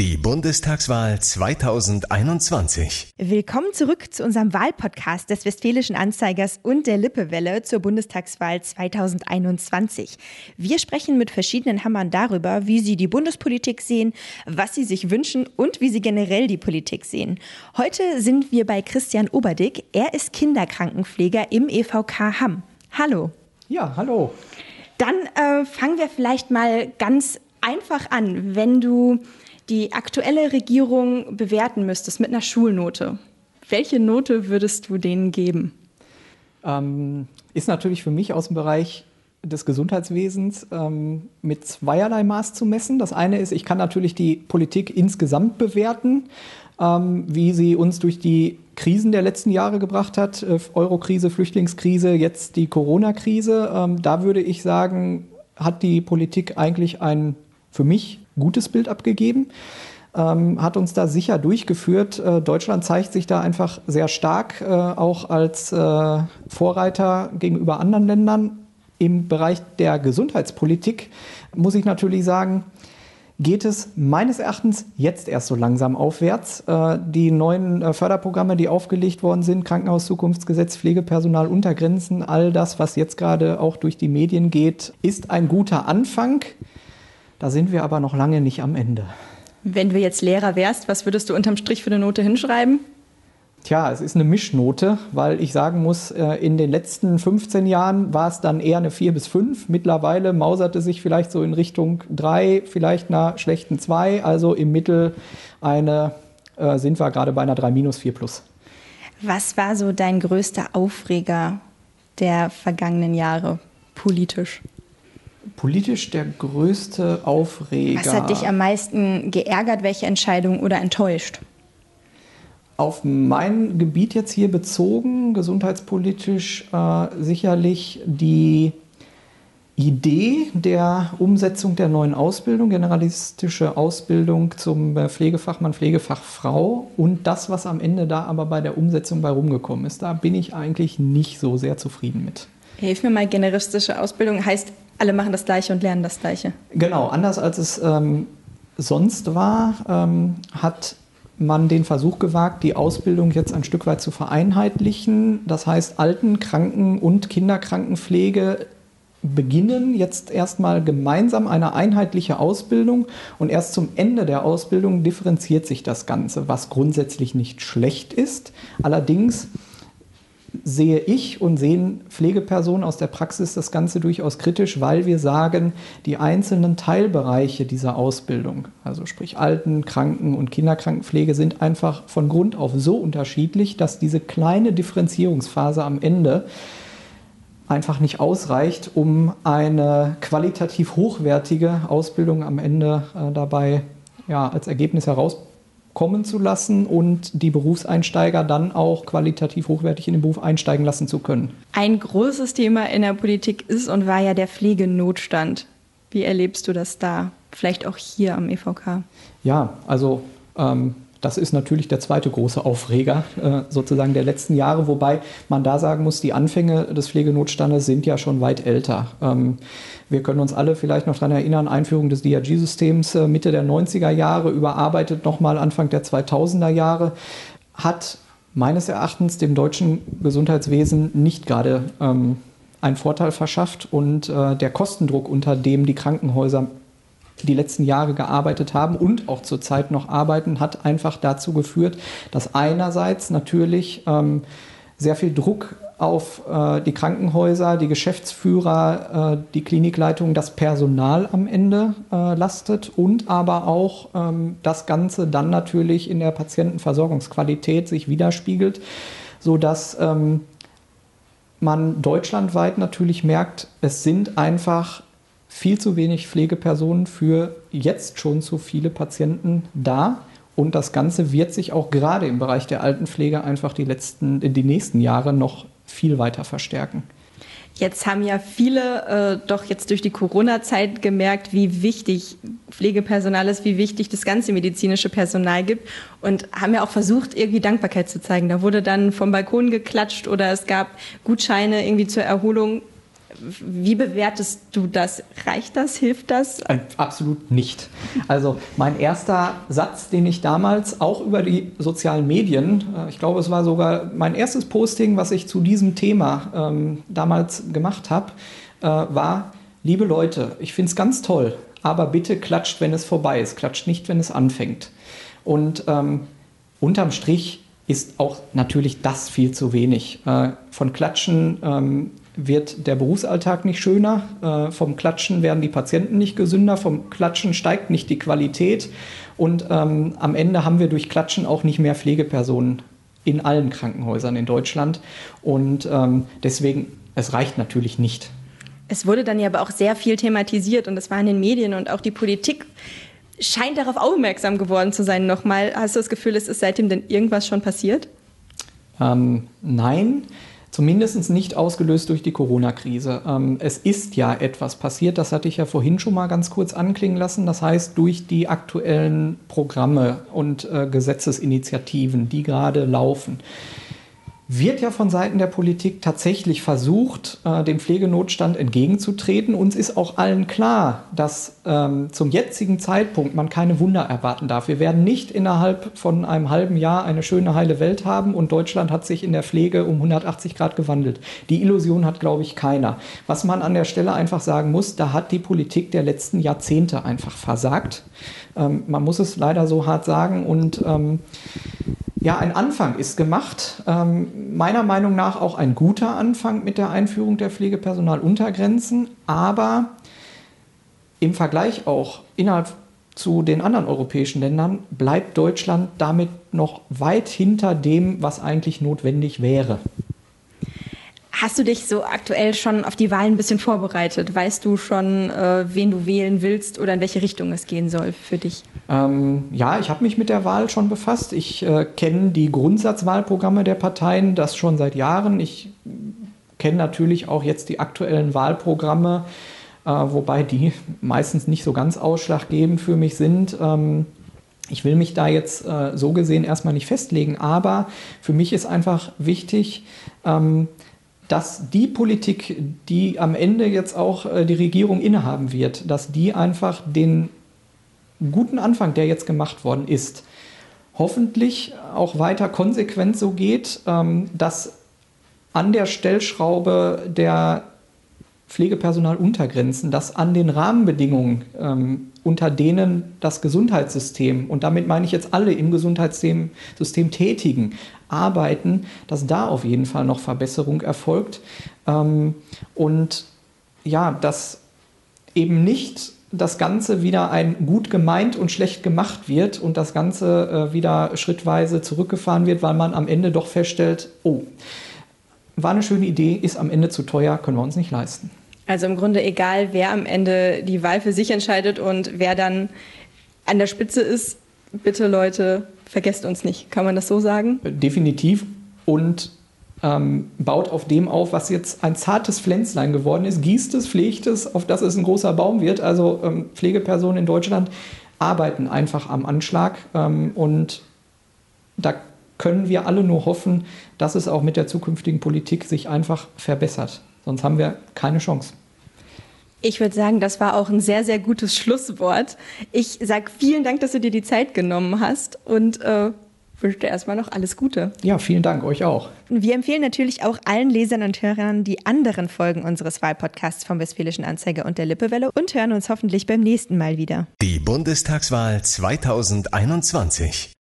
Die Bundestagswahl 2021. Willkommen zurück zu unserem Wahlpodcast des Westfälischen Anzeigers und der Lippewelle zur Bundestagswahl 2021. Wir sprechen mit verschiedenen Hammern darüber, wie sie die Bundespolitik sehen, was sie sich wünschen und wie sie generell die Politik sehen. Heute sind wir bei Christian Oberdick. Er ist Kinderkrankenpfleger im EVK Hamm. Hallo. Ja, hallo. Dann äh, fangen wir vielleicht mal ganz einfach an. Wenn du die aktuelle Regierung bewerten müsstest mit einer Schulnote, welche Note würdest du denen geben? Ähm, ist natürlich für mich aus dem Bereich des Gesundheitswesens ähm, mit zweierlei Maß zu messen. Das eine ist, ich kann natürlich die Politik insgesamt bewerten, ähm, wie sie uns durch die Krisen der letzten Jahre gebracht hat. Äh, Eurokrise, Flüchtlingskrise, jetzt die Corona-Krise. Ähm, da würde ich sagen, hat die Politik eigentlich ein für mich gutes Bild abgegeben, ähm, hat uns da sicher durchgeführt. Äh, Deutschland zeigt sich da einfach sehr stark, äh, auch als äh, Vorreiter gegenüber anderen Ländern. Im Bereich der Gesundheitspolitik muss ich natürlich sagen, geht es meines Erachtens jetzt erst so langsam aufwärts. Äh, die neuen äh, Förderprogramme, die aufgelegt worden sind, Krankenhauszukunftsgesetz, Pflegepersonal unter Grenzen, all das, was jetzt gerade auch durch die Medien geht, ist ein guter Anfang. Da sind wir aber noch lange nicht am Ende. Wenn du jetzt Lehrer wärst, was würdest du unterm Strich für eine Note hinschreiben? Tja, es ist eine Mischnote, weil ich sagen muss, äh, in den letzten 15 Jahren war es dann eher eine 4 bis 5. Mittlerweile mauserte sich vielleicht so in Richtung 3, vielleicht einer schlechten 2. Also im Mittel eine, äh, sind wir gerade bei einer 3 minus 4 plus. Was war so dein größter Aufreger der vergangenen Jahre politisch? Politisch der größte Aufreger. Was hat dich am meisten geärgert? Welche Entscheidung oder enttäuscht? Auf mein Gebiet jetzt hier bezogen, gesundheitspolitisch äh, sicherlich die Idee der Umsetzung der neuen Ausbildung, generalistische Ausbildung zum äh, Pflegefachmann, Pflegefachfrau und das, was am Ende da aber bei der Umsetzung bei rumgekommen ist. Da bin ich eigentlich nicht so sehr zufrieden mit. Hilf mir mal, generistische Ausbildung heißt, alle machen das Gleiche und lernen das Gleiche. Genau, anders als es ähm, sonst war, ähm, hat man den Versuch gewagt, die Ausbildung jetzt ein Stück weit zu vereinheitlichen. Das heißt, Alten-, Kranken- und Kinderkrankenpflege beginnen jetzt erstmal gemeinsam eine einheitliche Ausbildung und erst zum Ende der Ausbildung differenziert sich das Ganze, was grundsätzlich nicht schlecht ist. Allerdings sehe ich und sehen Pflegepersonen aus der Praxis das Ganze durchaus kritisch, weil wir sagen, die einzelnen Teilbereiche dieser Ausbildung, also sprich Alten-, Kranken- und Kinderkrankenpflege, sind einfach von Grund auf so unterschiedlich, dass diese kleine Differenzierungsphase am Ende einfach nicht ausreicht, um eine qualitativ hochwertige Ausbildung am Ende äh, dabei ja, als Ergebnis herauszubekommen kommen zu lassen und die Berufseinsteiger dann auch qualitativ hochwertig in den Beruf einsteigen lassen zu können. Ein großes Thema in der Politik ist und war ja der Pflegenotstand. Wie erlebst du das da? Vielleicht auch hier am EVK? Ja, also ähm, das ist natürlich der zweite große Aufreger äh, sozusagen der letzten Jahre, wobei man da sagen muss, die Anfänge des Pflegenotstandes sind ja schon weit älter. Ähm, wir können uns alle vielleicht noch daran erinnern, Einführung des DRG-Systems äh, Mitte der 90er Jahre, überarbeitet nochmal Anfang der 2000er Jahre, hat meines Erachtens dem deutschen Gesundheitswesen nicht gerade ähm, einen Vorteil verschafft und äh, der Kostendruck, unter dem die Krankenhäuser die letzten Jahre gearbeitet haben und auch zurzeit noch arbeiten, hat einfach dazu geführt, dass einerseits natürlich ähm, sehr viel Druck auf äh, die Krankenhäuser, die Geschäftsführer, äh, die Klinikleitung, das Personal am Ende äh, lastet und aber auch ähm, das Ganze dann natürlich in der Patientenversorgungsqualität sich widerspiegelt, sodass ähm, man deutschlandweit natürlich merkt, es sind einfach viel zu wenig Pflegepersonen für jetzt schon zu viele Patienten da. Und das Ganze wird sich auch gerade im Bereich der Altenpflege einfach die, letzten, die nächsten Jahre noch viel weiter verstärken. Jetzt haben ja viele äh, doch jetzt durch die Corona-Zeit gemerkt, wie wichtig Pflegepersonal ist, wie wichtig das ganze medizinische Personal gibt und haben ja auch versucht, irgendwie Dankbarkeit zu zeigen. Da wurde dann vom Balkon geklatscht oder es gab Gutscheine irgendwie zur Erholung Wie bewertest du das? Reicht das? Hilft das? Absolut nicht. Also mein erster Satz, den ich damals auch über die sozialen Medien, äh, ich glaube, es war sogar mein erstes Posting, was ich zu diesem Thema ähm, damals gemacht habe, äh, war, liebe Leute, ich finde es ganz toll, aber bitte klatscht, wenn es vorbei ist, klatscht nicht, wenn es anfängt. Und ähm, unterm Strich ist auch natürlich das viel zu wenig. Äh, von Klatschen ähm, wird der Berufsalltag nicht schöner, äh, vom Klatschen werden die Patienten nicht gesünder, vom Klatschen steigt nicht die Qualität und ähm, am Ende haben wir durch Klatschen auch nicht mehr Pflegepersonen in allen Krankenhäusern in Deutschland und ähm, deswegen, es reicht natürlich nicht. Es wurde dann ja aber auch sehr viel thematisiert und es war in den Medien und auch die Politik scheint darauf aufmerksam geworden zu sein nochmal. Hast du das Gefühl, es ist seitdem denn irgendwas schon passiert? Ähm, nein, zumindest nicht ausgelöst durch die Corona-Krise. Ähm, es ist ja etwas passiert, das hatte ich ja vorhin schon mal ganz kurz anklingen lassen. Das heißt, durch die aktuellen Programme und äh, Gesetzesinitiativen, die gerade laufen wird ja von Seiten der Politik tatsächlich versucht, äh, dem Pflegenotstand entgegenzutreten. Uns ist auch allen klar, dass ähm, zum jetzigen Zeitpunkt man keine Wunder erwarten darf. Wir werden nicht innerhalb von einem halben Jahr eine schöne, heile Welt haben und Deutschland hat sich in der Pflege um 180 Grad gewandelt. Die Illusion hat, glaube ich, keiner. Was man an der Stelle einfach sagen muss, da hat die Politik der letzten Jahrzehnte einfach versagt. Ähm, man muss es leider so hart sagen und ähm, ja, ein Anfang ist gemacht. Ähm, meiner Meinung nach auch ein guter Anfang mit der Einführung der Pflegepersonaluntergrenzen, aber im Vergleich auch innerhalb zu den anderen europäischen Ländern bleibt Deutschland damit noch weit hinter dem, was eigentlich notwendig wäre. Hast du dich so aktuell schon auf die Wahlen ein bisschen vorbereitet? Weißt du schon, äh, wen du wählen willst oder in welche Richtung es gehen soll für dich? Ähm, ja, ich habe mich mit der Wahl schon befasst. Ich äh, kenne die Grundsatzwahlprogramme der Parteien, das schon seit Jahren. Ich kenne natürlich auch jetzt die aktuellen Wahlprogramme, äh, wobei die meistens nicht so ganz ausschlaggebend für mich sind. Ähm, ich will mich da jetzt äh, so gesehen erstmal nicht festlegen, aber für mich ist einfach wichtig, ähm, dass die Politik, die am Ende jetzt auch äh, die Regierung innehaben wird, dass die einfach den guten Anfang, der jetzt gemacht worden ist, hoffentlich auch weiter konsequent so geht, ähm, dass an der Stellschraube der Pflegepersonaluntergrenzen, dass an den Rahmenbedingungen, ähm, unter denen das Gesundheitssystem, und damit meine ich jetzt alle im Gesundheitssystem System Tätigen, arbeiten, dass da auf jeden Fall noch Verbesserung erfolgt. Ähm, und ja, dass eben nicht das Ganze wieder ein gut gemeint und schlecht gemacht wird und das Ganze äh, wieder schrittweise zurückgefahren wird, weil man am Ende doch feststellt, oh, war eine schöne Idee, ist am Ende zu teuer, können wir uns nicht leisten. Also im Grunde egal, wer am Ende die Wahl für sich entscheidet und wer dann an der Spitze ist, bitte Leute, vergesst uns nicht. Kann man das so sagen? Definitiv. Und ähm, baut auf dem auf, was jetzt ein zartes Pflänzlein geworden ist, gießt es, pflegt es, auf das es ein großer Baum wird. Also ähm, Pflegepersonen in Deutschland arbeiten einfach am Anschlag ähm, und da können wir alle nur hoffen, dass es auch mit der zukünftigen Politik sich einfach verbessert. Sonst haben wir keine Chance. Ich würde sagen, das war auch ein sehr, sehr gutes Schlusswort. Ich sage vielen Dank, dass du dir die Zeit genommen hast und äh, wünsche dir erstmal noch alles Gute. Ja, vielen Dank, euch auch. Wir empfehlen natürlich auch allen Lesern und Hörern die anderen Folgen unseres Wahlpodcasts vom Westfälischen Anzeiger und der Lippewelle und hören uns hoffentlich beim nächsten Mal wieder. Die Bundestagswahl 2021.